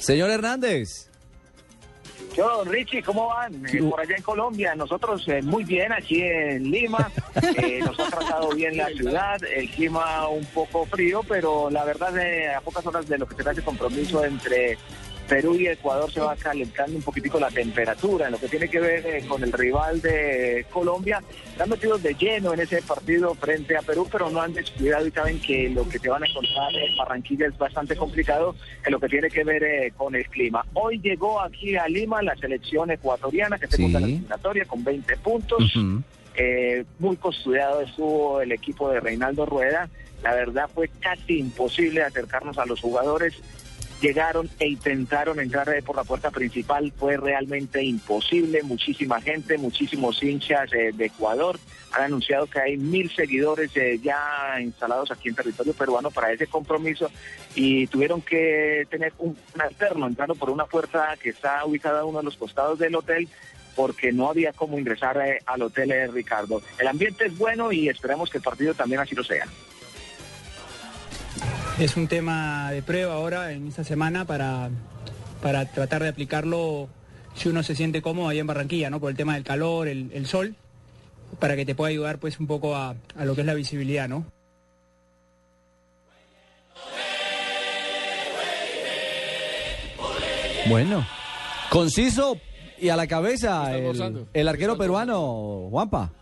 Señor Hernández. Yo, Richie, ¿cómo van? Eh, por allá en Colombia, nosotros eh, muy bien aquí en Lima, eh, nos ha tratado bien la ciudad, el clima un poco frío, pero la verdad a pocas horas de lo que será ese compromiso entre Perú y Ecuador se va calentando un poquitico la temperatura en lo que tiene que ver eh, con el rival de Colombia. Están metidos de lleno en ese partido frente a Perú, pero no han descuidado y saben que lo que te van a encontrar en Barranquilla es bastante complicado en lo que tiene que ver eh, con el clima. Hoy llegó aquí a Lima la selección ecuatoriana que se Sí. la eliminatoria con 20 puntos. Eh, muy custodiado estuvo el equipo de Reinaldo Rueda. La verdad fue casi imposible acercarnos a los jugadores. Llegaron e intentaron entrar por la puerta principal. Fue realmente imposible. Muchísima gente, muchísimos hinchas eh, de Ecuador. Han anunciado que hay mil seguidores eh, ya instalados aquí en territorio peruano para ese compromiso y tuvieron que tener un, alterno entrando por una puerta que está ubicada a uno de los costados del hotel porque no había cómo ingresar eh, al hotel Ricardo. El ambiente es bueno y esperamos que el partido también así lo sea. Es un tema de prueba ahora en esta semana para, para tratar de aplicarlo si uno se siente cómodo ahí en Barranquilla, ¿no? Por el tema del calor, el, el sol, para que te pueda ayudar pues un poco a, a lo que es la visibilidad, ¿no? Bueno. Conciso y a la cabeza el, el arquero peruano, Juanpa.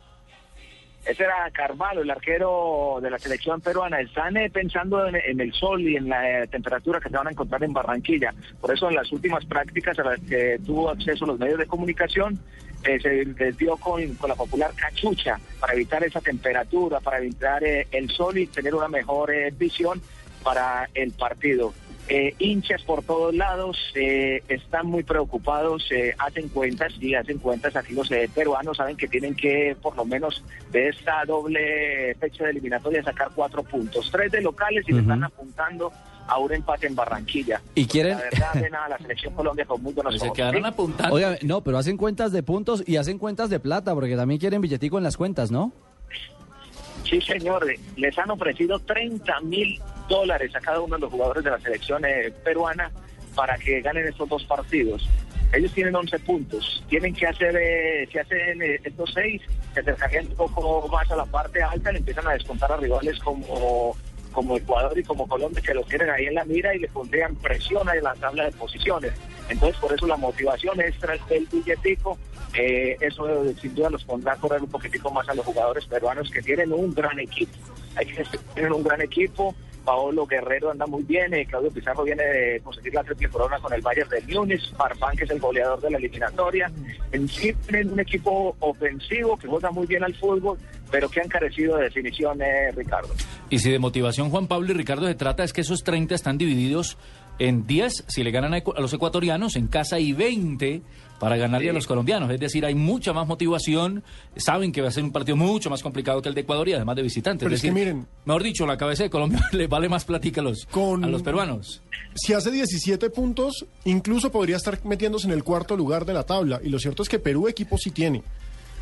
Ese era Carvalho, el arquero de la selección peruana. Están eh, pensando en, el sol y en la eh, temperatura que se van a encontrar en Barranquilla. Por eso en las últimas prácticas a las que tuvo acceso los medios de comunicación, eh, se dio con, con la popular cachucha para evitar esa temperatura, para evitar eh, el sol y tener una mejor eh, visión para el partido. Eh, hinchas por todos lados eh, están muy preocupados, eh, hacen cuentas y hacen cuentas aquí los eh, peruanos saben que tienen que por lo menos de esta doble fecha de eliminatoria sacar cuatro puntos, tres de locales y le están apuntando a un empate en Barranquilla. Y quieren- La verdad ven a la selección Colombia con muy buenos Pues se quedaron ¿sí? apuntando. Oiga, no, pero hacen cuentas de puntos y hacen cuentas de plata, porque también quieren billetico en las cuentas, ¿no? Sí, señor. Les han ofrecido 30 mil dólares a cada uno de los jugadores de la selección eh, peruana para que ganen estos dos partidos. Ellos tienen 11 puntos. Tienen que hacer, eh, si hacen eh, estos seis, se acercarían un poco más a la parte alta, le empiezan a descontar a rivales como, como Ecuador y como Colombia, que los tienen ahí en la mira y le pondrían presión ahí en la tabla de posiciones. Entonces, por eso la motivación extra del billetico. Eh, eso eh, sin duda los pondrá a correr un poquitico más a los jugadores peruanos que tienen un gran equipo. Hay que tienen un gran equipo. Paolo Guerrero anda muy bien, eh, Claudio Pizarro viene de conseguir la triple corona con el Bayern de Múnich, Farfán que es el goleador de la eliminatoria. En sí un equipo ofensivo que juega muy bien al fútbol, pero que han carecido de definición, eh, Ricardo. Y si de motivación Juan Pablo y Ricardo se trata es que esos 30 están divididos en 10 si le ganan a, los ecuatorianos en casa y 20 para ganarle a los colombianos. Es decir, hay mucha más motivación. Saben que va a ser un partido mucho más complicado que el de Ecuador y además de visitantes. Pero es que decir, miren- mejor dicho, la cabeza de Colombia le vale más platica a los, Con- a los peruanos. Si hace 17 puntos, incluso podría estar metiéndose en el cuarto lugar de la tabla. Y lo cierto es que Perú equipo sí tiene.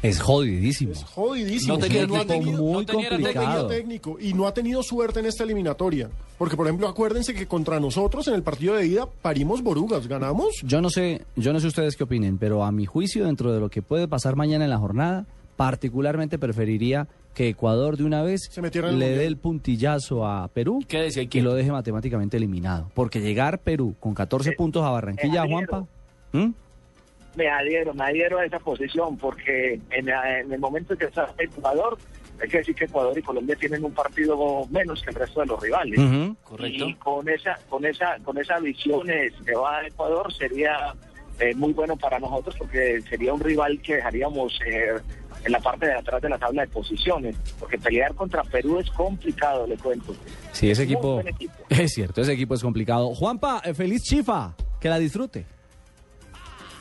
Es jodidísimo. Es jodidísimo. No tenía- no ha tenido- muy no tenía no tenía complicado. técnico y no ha tenido suerte en esta eliminatoria. Porque, por ejemplo, acuérdense que contra nosotros en el partido de ida parimos borugas, ganamos. Yo no sé, yo no sé ustedes qué opinen, pero a mi juicio, dentro de lo que puede pasar mañana en la jornada, particularmente preferiría que Ecuador de una vez Se el le dé el puntillazo a Perú ¿Qué decía? y lo deje matemáticamente eliminado. Porque llegar Perú con 14 Eh, puntos a Barranquilla, eh, Juanpa, ¿Mm? Me adhiero, me adhiero a esa posición porque en, en el momento en que está Ecuador, hay que decir que Ecuador y Colombia tienen un partido menos que el resto de los rivales. Correcto. Y con esa, con esa, con esa visión eh, si se va a Ecuador sería eh, muy bueno para nosotros porque sería un rival que dejaríamos eh, en la parte de atrás de la tabla de posiciones, porque pelear contra Perú es complicado, le cuento. Sí, ese equipo. es cierto, ese equipo es complicado. Juanpa, eh, feliz chifa, que la disfrute.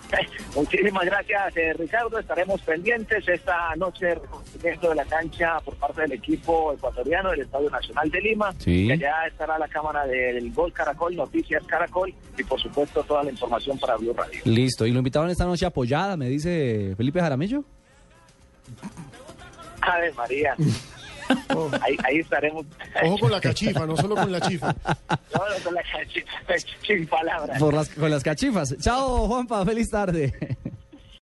Muchísimas gracias, eh, Ricardo. Estaremos pendientes esta noche reconocimiento de la cancha por parte del equipo ecuatoriano del Estadio Nacional de Lima. Sí. Que allá estará la cámara del Gol Caracol, Noticias Caracol y por supuesto toda la información para Blue Radio. Listo, y lo invitaron esta noche apoyada, me dice Felipe Jaramillo. Ave María. Ahí, ahí estaremos. Ojo con la cachifa, no solo con la chifa. No, no, con la cancha, sin palabras. Por las, con las cachifas. Chao, Juanpa, feliz tarde.